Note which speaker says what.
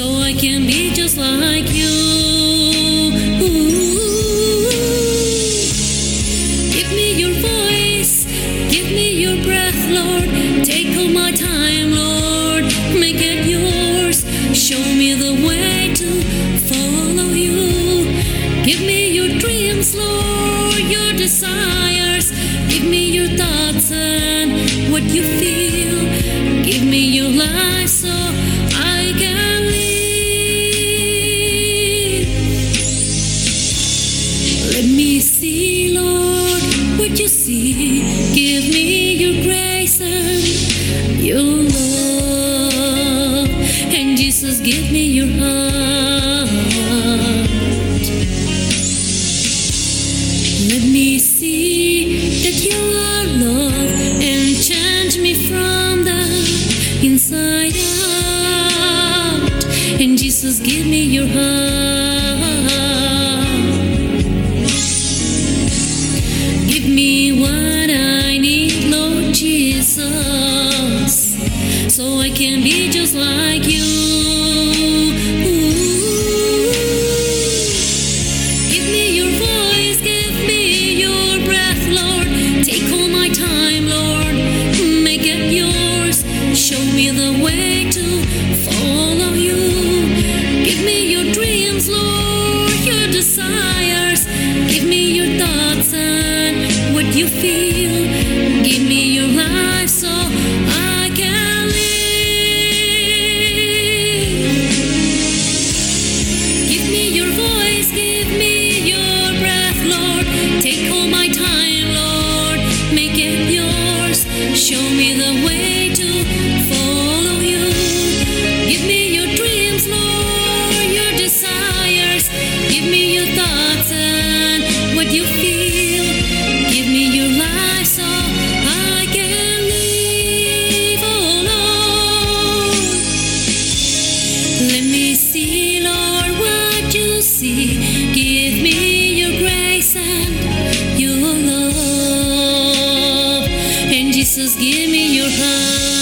Speaker 1: so I can be just like you. Give me your voice, give me your breath, Lord. Take all my time, Lord. Make it yours. Show me the way to follow you. Give me your dreams, Lord, your desires. Give me your thoughts and what you feel. Give me your see. Give me your grace and your love. And Jesus, give me your heart. Let me see that you are love and change me from the inside out. And Jesus, give me your heart. Can be just like you. Give me your voice, give me your breath, Lord. Take all my time, Lord. Make it yours. Show me the way to follow you. Give me your dreams, Lord, your desires. Give me your thoughts and what you feel. Give me your Show me the way Jesus, give me your heart.